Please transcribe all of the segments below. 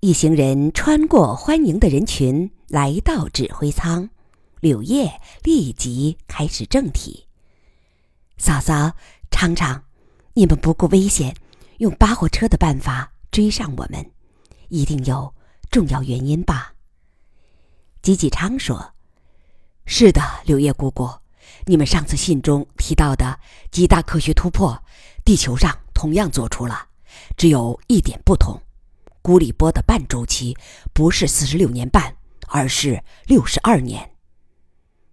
一行人穿过欢迎的人群，来到指挥舱。柳叶立即开始正题：“嫂嫂，常常，你们不顾危险，用扒火车的办法追上我们，一定有重要原因吧？”吉吉昌说：“是的，柳叶姑姑，你们上次信中提到的极大科学突破，地球上同样做出了，只有一点不同。”古里波的半周期不是四十六年半，而是六十二年。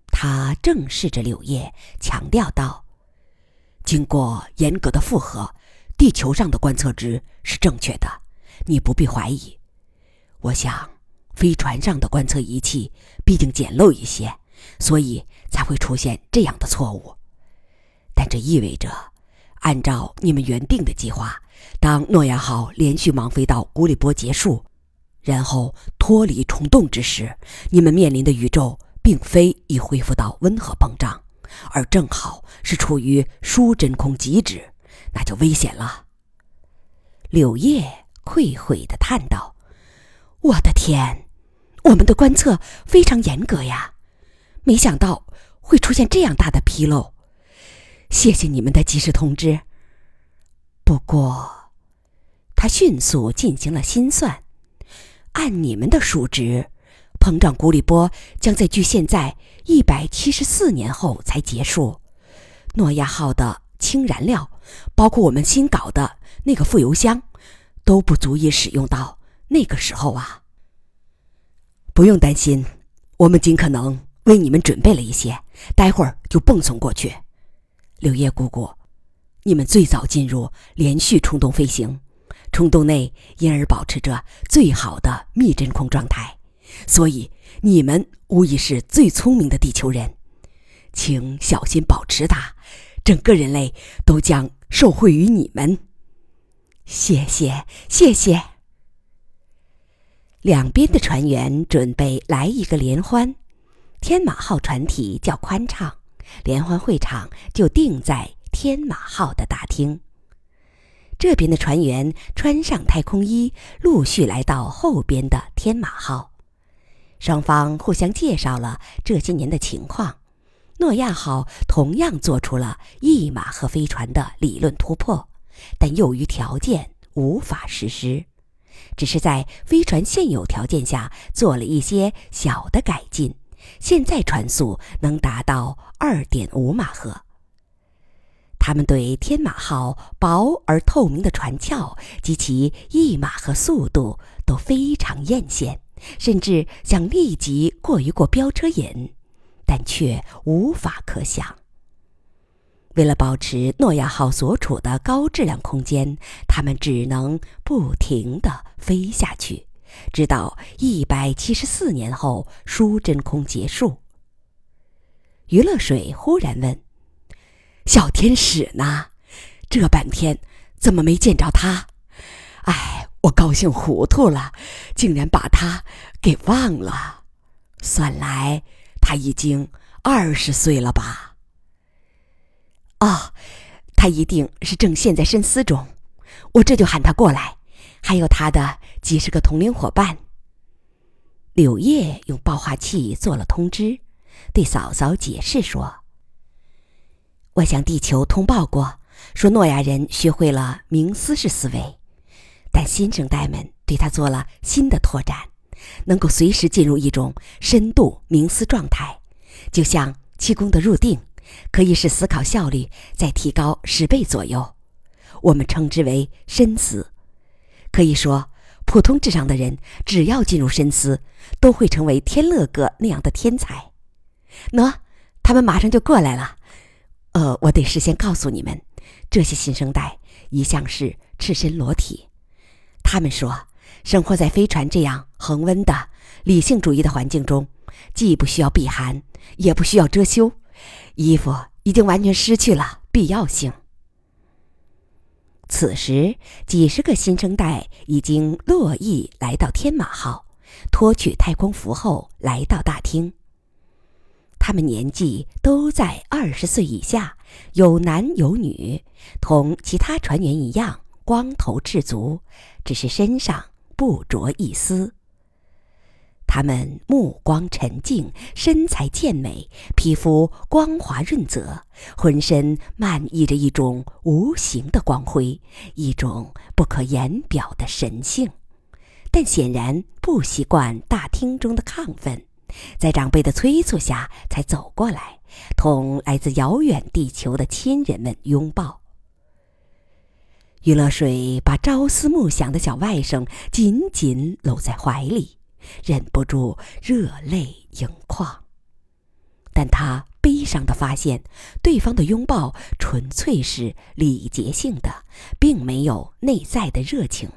他正视着柳叶，强调道：“经过严格的复核，地球上的观测值是正确的，你不必怀疑。我想，飞船上的观测仪器毕竟简陋一些，所以才会出现这样的错误。但这意味着，按照你们原定的计划。”当诺亚号连续忙飞到古里波结束，然后脱离虫洞之时，你们面临的宇宙并非已恢复到温和膨胀，而正好是处于疏真空极值，那就危险了。柳叶愧悔地叹道：“我的天，我们的观测非常严格呀，没想到会出现这样大的纰漏。谢谢你们的及时通知。不过。”他迅速进行了心算，按你们的数值，膨胀古里波将在距现在一百七十四年后才结束。诺亚号的氢燃料，包括我们新搞的那个副油箱，都不足以使用到那个时候啊。不用担心，我们尽可能为你们准备了一些，待会儿就蹦送过去。柳叶姑姑，你们最早进入连续冲动飞行。虫洞内因而保持着最好的密真空状态，所以你们无疑是最聪明的地球人，请小心保持它，整个人类都将受惠于你们。谢谢，谢谢。两边的船员准备来一个联欢，天马号船体较宽敞，联欢会场就定在天马号的大厅。这边的船员穿上太空衣，陆续来到后边的天马号。双方互相介绍了这些年的情况。诺亚号同样做出了一马赫飞船的理论突破，但由于条件无法实施，只是在飞船现有条件下做了一些小的改进。现在船速能达到二点五马赫。他们对天马号薄而透明的船壳及其翼马和速度都非常艳羡，甚至想立即过一过飙车瘾，但却无法可想。为了保持诺亚号所处的高质量空间，他们只能不停地飞下去，直到一百七十四年后输真空结束。余乐水忽然问。小天使呢？这半天怎么没见着他？哎，我高兴糊涂了，竟然把他给忘了。算来他已经二十岁了吧？哦，他一定是正陷在深思中。我这就喊他过来，还有他的几十个同龄伙伴。柳叶用报话器做了通知，对嫂嫂解释说。我向地球通报过，说诺亚人学会了冥思式思维，但新生代们对他做了新的拓展，能够随时进入一种深度冥思状态，就像气功的入定，可以使思考效率再提高十倍左右。我们称之为深思。可以说，普通智商的人只要进入深思，都会成为天乐哥那样的天才。喏，他们马上就过来了。呃，我得事先告诉你们，这些新生代一向是赤身裸体。他们说，生活在飞船这样恒温的理性主义的环境中，既不需要避寒，也不需要遮羞，衣服已经完全失去了必要性。此时，几十个新生代已经络绎来到天马号，脱去太空服后来到大厅。他们年纪都在二十岁以下，有男有女，同其他船员一样光头赤足，只是身上不着一丝。他们目光沉静，身材健美，皮肤光滑润泽，浑身漫溢着一种无形的光辉，一种不可言表的神性。但显然不习惯大厅中的亢奋，在长辈的催促下，才走过来，同来自遥远地球的亲人们拥抱。余乐水把朝思暮想的小外甥紧紧搂在怀里。忍不住热泪盈眶，但他悲伤的发现，对方的拥抱纯粹是礼节性的，并没有内在的热情。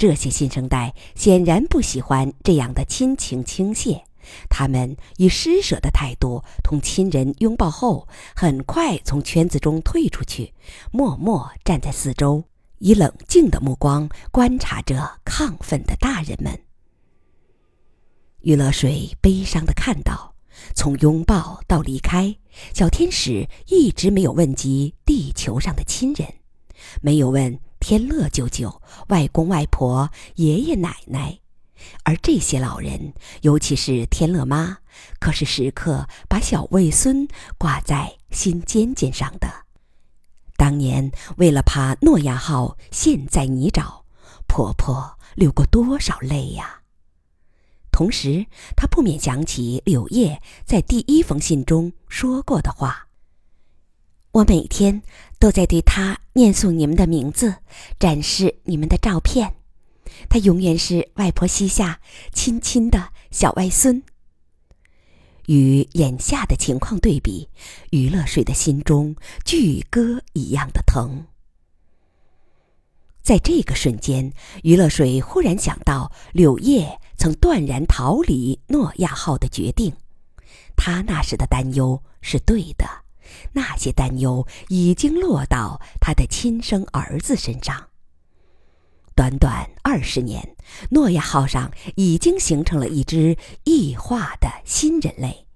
这些新生代显然不喜欢这样的亲情倾泻，他们以施舍的态度同亲人拥抱后，很快从圈子中退出去，默默站在四周，以冷静的目光观察着亢奋的大人们。余乐水悲伤的看到，从拥抱到离开，小天使一直没有问及地球上的亲人，没有问天乐舅舅、外公外婆、爷爷奶奶，而这些老人，尤其是天乐妈，可是时刻把小外孙挂在心尖尖上的。当年为了怕诺亚号陷在泥沼，婆婆流过多少泪呀！同时，他不免想起柳叶在第一封信中说过的话：“我每天都在对他念诵你们的名字，展示你们的照片。他永远是外婆膝下亲亲的小外孙。”与眼下的情况对比，余乐水的心中巨歌一样的疼。在这个瞬间，余乐水忽然想到柳叶。曾断然逃离诺亚号的决定，他那时的担忧是对的，那些担忧已经落到他的亲生儿子身上。短短二十年，诺亚号上已经形成了一支异化的新人类，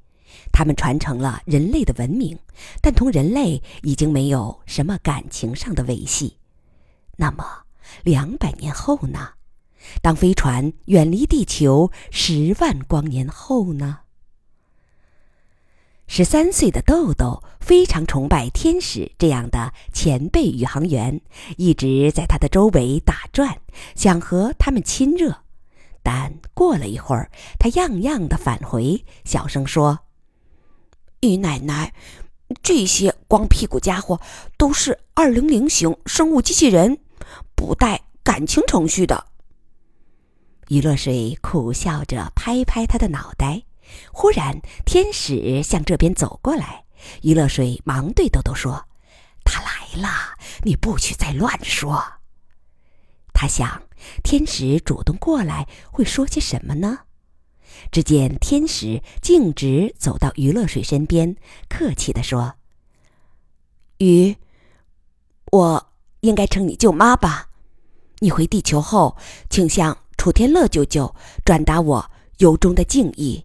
他们传承了人类的文明，但同人类已经没有什么感情上的维系。那么，两百年后呢？当飞船远离地球十万光年后呢？十三岁的豆豆非常崇拜天使这样的前辈宇航员，一直在他的周围打转，想和他们亲热。但过了一会儿，他样样的返回，小声说：“于奶奶，这些光屁股家伙都是二零零型生物机器人，不带感情程序的。”于乐水苦笑着拍拍他的脑袋，忽然天使向这边走过来，余乐水忙对豆豆说：“他来了，你不许再乱说。”他想，天使主动过来会说些什么呢？只见天使径直走到余乐水身边，客气地说：“鱼，我应该称你舅妈吧？你回地球后，请向……”楚天乐舅舅转达我由衷的敬意，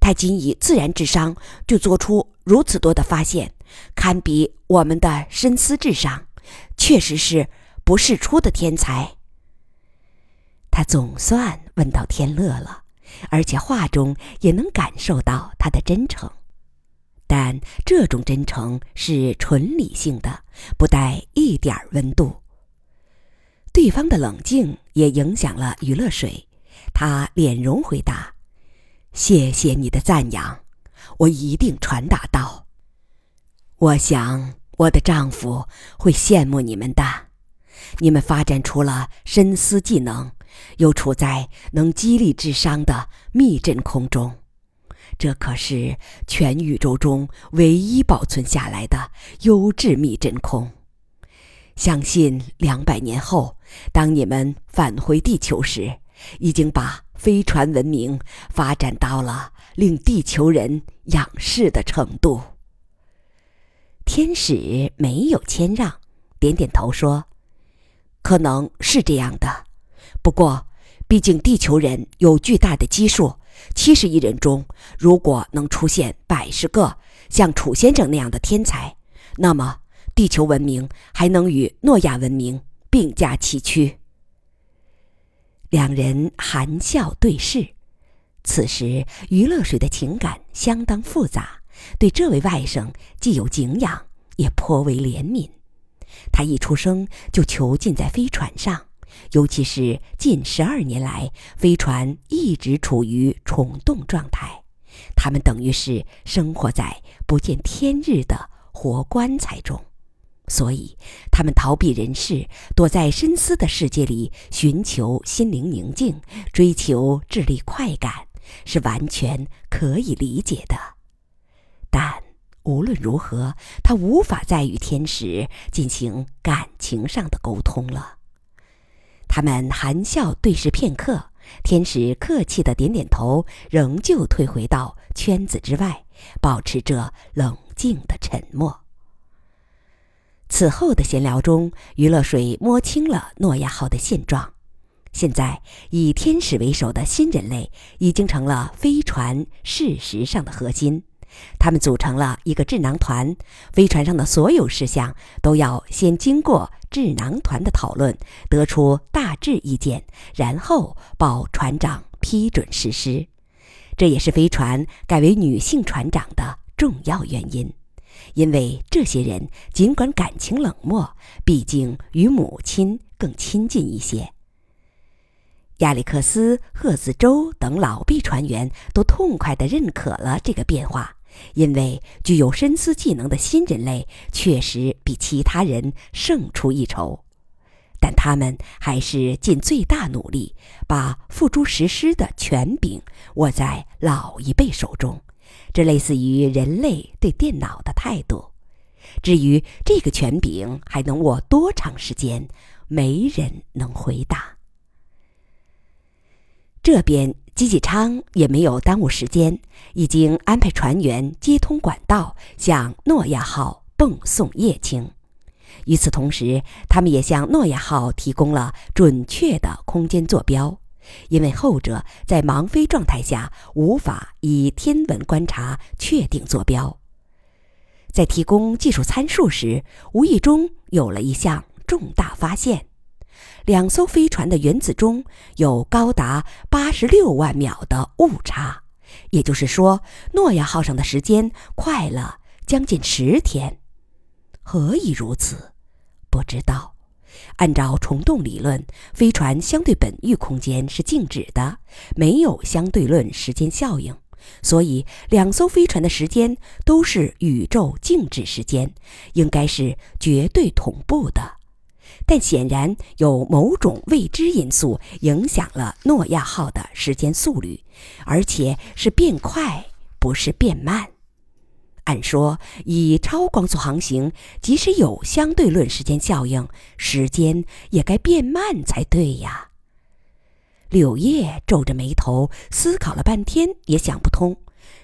他仅以自然智商就做出如此多的发现，堪比我们的深思智商，确实是不世出的天才。他总算问到天乐了，而且话中也能感受到他的真诚，但这种真诚是纯理性的，不带一点温度。对方的冷静也影响了余乐水，他脸容回答：“谢谢你的赞扬，我一定传达到。我想我的丈夫会羡慕你们的，你们发展出了深思技能，又处在能激励智商的密真空中，这可是全宇宙中唯一保存下来的优质密真空。”相信两百年后，当你们返回地球时，已经把飞船文明发展到了令地球人仰视的程度。天使没有谦让，点点头说：“可能是这样的，不过，毕竟地球人有巨大的基数，七十亿人中，如果能出现百十个像楚先生那样的天才，那么。”地球文明还能与诺亚文明并驾齐驱。两人含笑对视。此时，余乐水的情感相当复杂，对这位外甥既有敬仰，也颇为怜悯。他一出生就囚禁在飞船上，尤其是近十二年来，飞船一直处于虫洞状态，他们等于是生活在不见天日的活棺材中。所以，他们逃避人世，躲在深思的世界里，寻求心灵宁静，追求智力快感，是完全可以理解的。但无论如何，他无法再与天使进行感情上的沟通了。他们含笑对视片刻，天使客气的点点头，仍旧退回到圈子之外，保持着冷静的沉默。此后的闲聊中，余乐水摸清了诺亚号的现状。现在，以天使为首的新人类已经成了飞船事实上的核心。他们组成了一个智囊团，飞船上的所有事项都要先经过智囊团的讨论，得出大致意见，然后报船长批准实施。这也是飞船改为女性船长的重要原因。因为这些人尽管感情冷漠，毕竟与母亲更亲近一些。亚历克斯、赫兹州等老毕船员都痛快地认可了这个变化，因为具有深思技能的新人类确实比其他人胜出一筹。但他们还是尽最大努力把付诸实施的权柄握在老一辈手中。这类似于人类对电脑的态度。至于这个权柄还能握多长时间，没人能回答。这边吉吉昌也没有耽误时间，已经安排船员接通管道，向诺亚号泵送液氢。与此同时，他们也向诺亚号提供了准确的空间坐标。因为后者在盲飞状态下无法以天文观察确定坐标，在提供技术参数时，无意中有了一项重大发现：两艘飞船的原子钟有高达八十六万秒的误差，也就是说，诺亚号上的时间快了将近十天。何以如此？不知道。按照虫洞理论，飞船相对本域空间是静止的，没有相对论时间效应，所以两艘飞船的时间都是宇宙静止时间，应该是绝对同步的。但显然有某种未知因素影响了诺亚号的时间速率，而且是变快，不是变慢。按说，以超光速航行，即使有相对论时间效应，时间也该变慢才对呀。柳叶皱着眉头思考了半天，也想不通。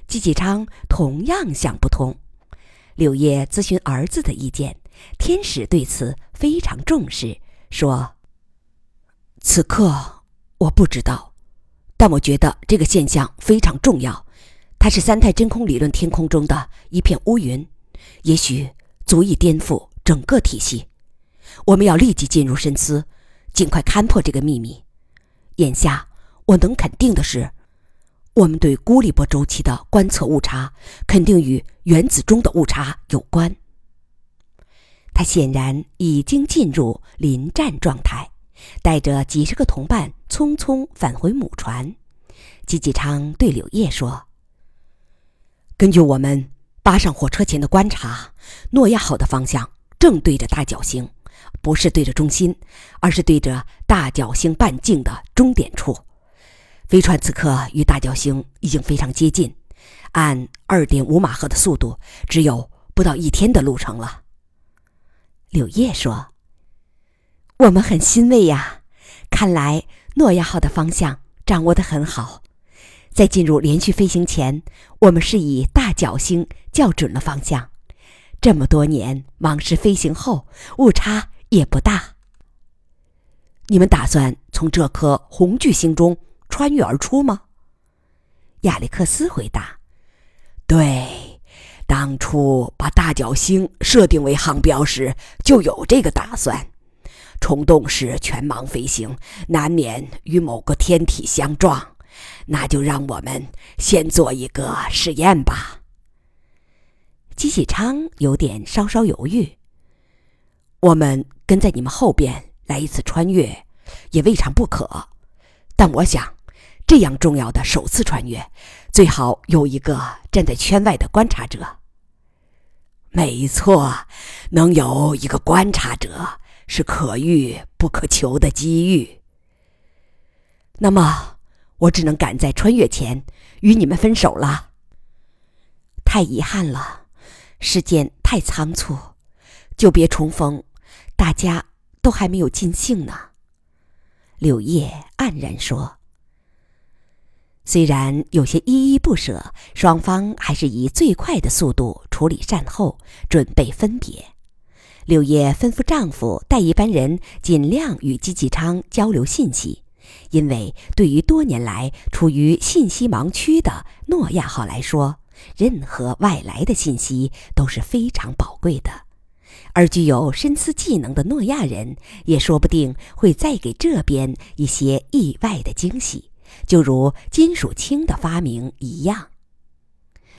季季昌同样想不通。柳叶咨询儿子的意见，天使对此非常重视，说：“此刻我不知道，但我觉得这个现象非常重要。”它是三态真空理论天空中的一片乌云，也许足以颠覆整个体系。我们要立即进入深思，尽快勘破这个秘密。眼下我能肯定的是，我们对孤立波周期的观测误差肯定与原子钟的误差有关。他显然已经进入临战状态，带着几十个同伴匆匆返回母船。季季昌对柳叶说。根据我们扒上火车前的观察，诺亚号的方向正对着大角星，不是对着中心，而是对着大角星半径的终点处。飞船此刻与大角星已经非常接近，按二点五马赫的速度，只有不到一天的路程了。柳叶说：“我们很欣慰呀，看来诺亚号的方向掌握得很好。”在进入连续飞行前，我们是以大角星校准了方向。这么多年忙时飞行后，误差也不大。你们打算从这颗红巨星中穿越而出吗？亚历克斯回答：“对，当初把大角星设定为航标时就有这个打算。虫洞是全盲飞行，难免与某个天体相撞。那就让我们先做一个实验吧。姬喜昌有点稍稍犹豫。我们跟在你们后边来一次穿越，也未尝不可。但我想，这样重要的首次穿越，最好有一个站在圈外的观察者。没错，能有一个观察者是可遇不可求的机遇。那么，我只能赶在穿越前与你们分手了。太遗憾了，时间太仓促，久别重逢，大家都还没有尽兴呢。柳叶黯然说。虽然有些依依不舍，双方还是以最快的速度处理善后，准备分别。柳叶吩咐丈夫带一班人尽量与姬继昌交流信息，因为对于多年来处于信息盲区的诺亚号来说，任何外来的信息都是非常宝贵的。而具有深思技能的诺亚人，也说不定会再给这边一些意外的惊喜。就如金属氢的发明一样，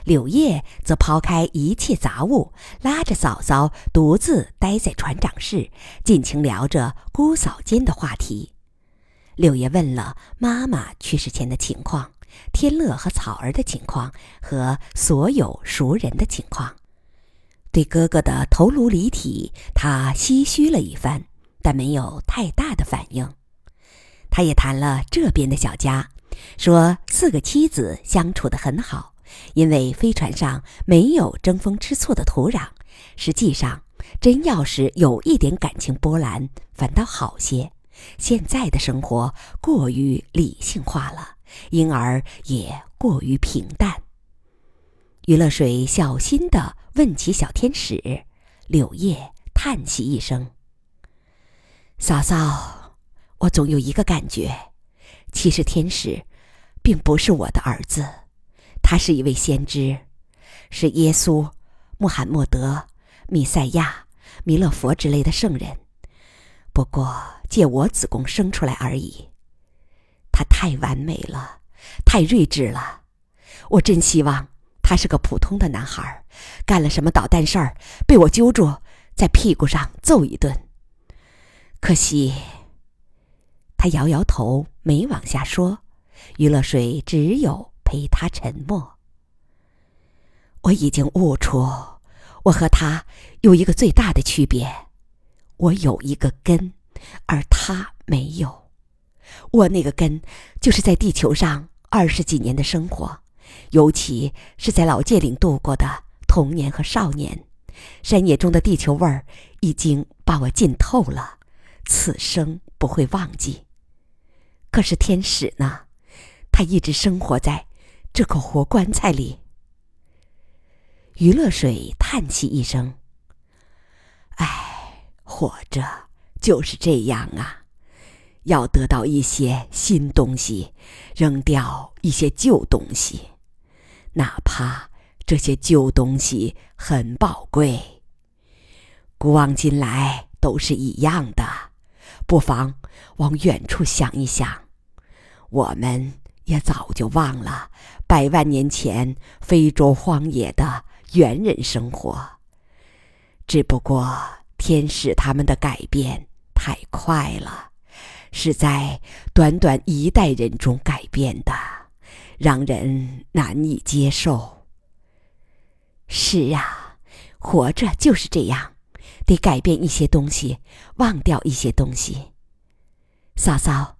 柳叶则抛开一切杂物，拉着嫂嫂独自待在船长室，尽情聊着姑嫂间的话题。柳爷问了妈妈去世前的情况，天乐和草儿的情况，和所有熟人的情况。对哥哥的头颅离体，他唏嘘了一番，但没有太大的反应。他也谈了这边的小家，说四个妻子相处得很好，因为飞船上没有争风吃醋的土壤。实际上，真要是有一点感情波澜，反倒好些。现在的生活过于理性化了，因而也过于平淡。余乐水小心地问起小天使，柳叶叹息一声：“嫂嫂。”我总有一个感觉，其实天使，并不是我的儿子，他是一位先知，是耶稣、穆罕默德、弥赛亚、弥勒佛之类的圣人，不过借我子宫生出来而已。他太完美了，太睿智了，我真希望他是个普通的男孩，干了什么捣蛋事儿，被我揪住，在屁股上揍一顿。可惜。他摇摇头，没往下说。余乐水只有陪他沉默。我已经悟出，我和他有一个最大的区别：我有一个根，而他没有。我那个根，就是在地球上二十几年的生活，尤其是在老界岭度过的童年和少年。山野中的地球味儿已经把我浸透了，此生不会忘记。可是天使呢？他一直生活在这口活棺材里。余乐水叹息一声：“唉，活着就是这样啊，要得到一些新东西，扔掉一些旧东西，哪怕这些旧东西很宝贵。古往今来都是一样的，不妨往远处想一想。”我们也早就忘了百万年前非洲荒野的猿人生活，只不过天使他们的改变太快了，是在短短一代人中改变的，让人难以接受。是啊，活着就是这样，得改变一些东西，忘掉一些东西。嫂嫂。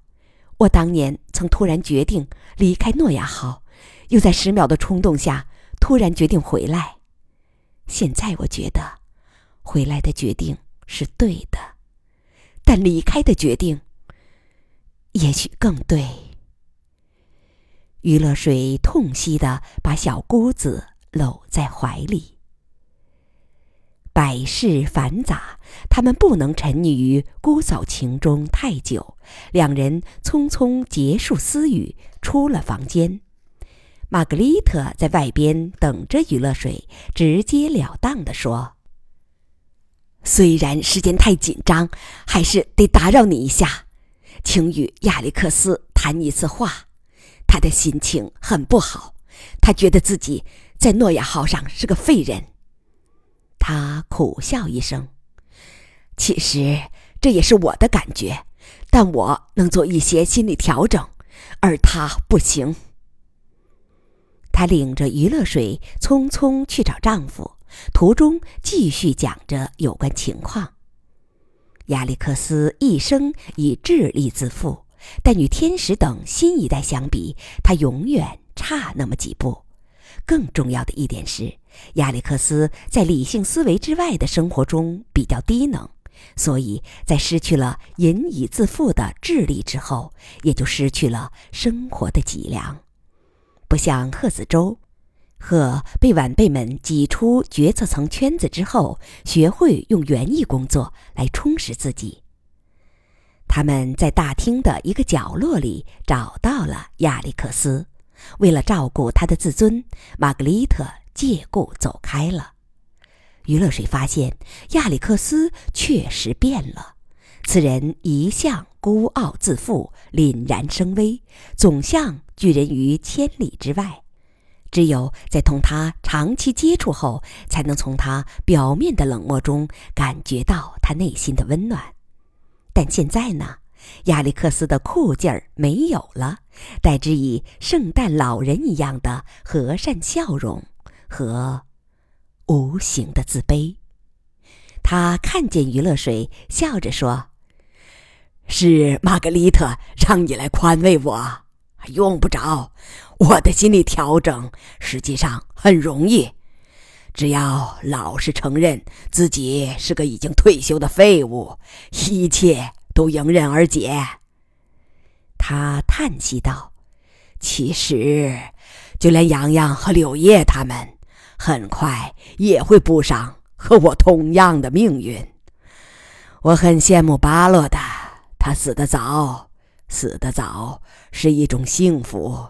我当年曾突然决定离开诺亚号，又在十秒的冲动下突然决定回来。现在我觉得，回来的决定是对的，但离开的决定也许更对。余乐水痛惜的把小姑子搂在怀里。百事繁杂，他们不能沉溺于姑嫂情中太久。两人匆匆结束私语，出了房间。玛格丽特在外边等着余乐水，直截了当地说：“虽然时间太紧张，还是得打扰你一下，请与亚历克斯谈一次话。他的心情很不好，他觉得自己在诺亚号上是个废人。他苦笑一声。其实这也是我的感觉，但我能做一些心理调整，而他不行。她领着余乐水匆匆去找丈夫。途中继续讲着有关情况。亚历克斯一生以智力自负，但与天使等新一代相比，他永远差那么几步。更重要的一点是，亚历克斯在理性思维之外的生活中比较低能，所以在失去了引以自负的智力之后，也就失去了生活的脊梁。不像贺子洲。和被晚辈们挤出决策层圈子之后，学会用园艺工作来充实自己。他们在大厅的一个角落里找到了亚历克斯，为了照顾他的自尊，玛格丽特借故走开了。余乐水发现亚历克斯确实变了，此人一向孤傲自负、凛然生威，总像拒人于千里之外。只有在同他长期接触后，才能从他表面的冷漠中感觉到他内心的温暖。但现在呢，亚历克斯的酷劲儿没有了，代之以圣诞老人一样的和善笑容和无形的自卑。他看见余乐水，笑着说：“是玛格丽特让你来宽慰我。”用不着，我的心理调整实际上很容易，只要老实承认自己是个已经退休的废物，一切都迎刃而解。他叹息道：“其实，就连洋洋和柳叶他们，很快也会步上和我同样的命运。我很羡慕巴洛的，他死得早。”死得早是一种幸福。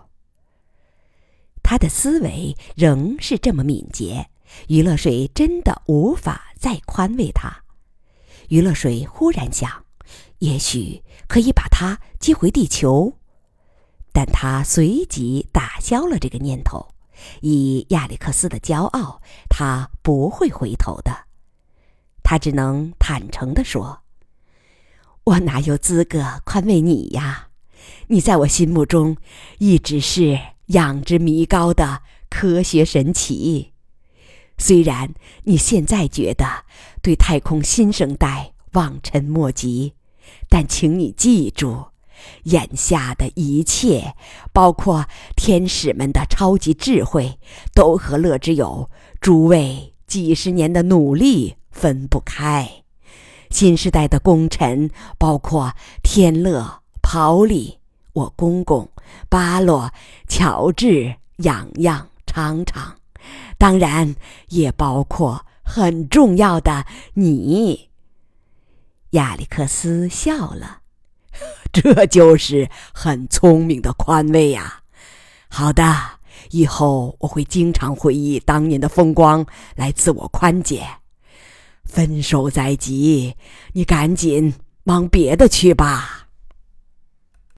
他的思维仍是这么敏捷，余乐水真的无法再宽慰他。余乐水忽然想，也许可以把他接回地球，但他随即打消了这个念头。以亚历克斯的骄傲，他不会回头的。他只能坦诚地说。我哪有资格宽慰你呀？你在我心目中一直是仰之弥高的科学神奇。虽然你现在觉得对太空新生代望尘莫及，但请你记住，眼下的一切，包括天使们的超级智慧，都和乐之友诸位几十年的努力分不开。新时代的功臣包括天乐、跑里、我公公、巴洛、乔治、洋洋、常常，当然也包括很重要的你。亚历克斯笑了，这就是很聪明的宽慰呀。好的，以后我会经常回忆当年的风光，来自我宽解。分手在即，你赶紧忙别的去吧。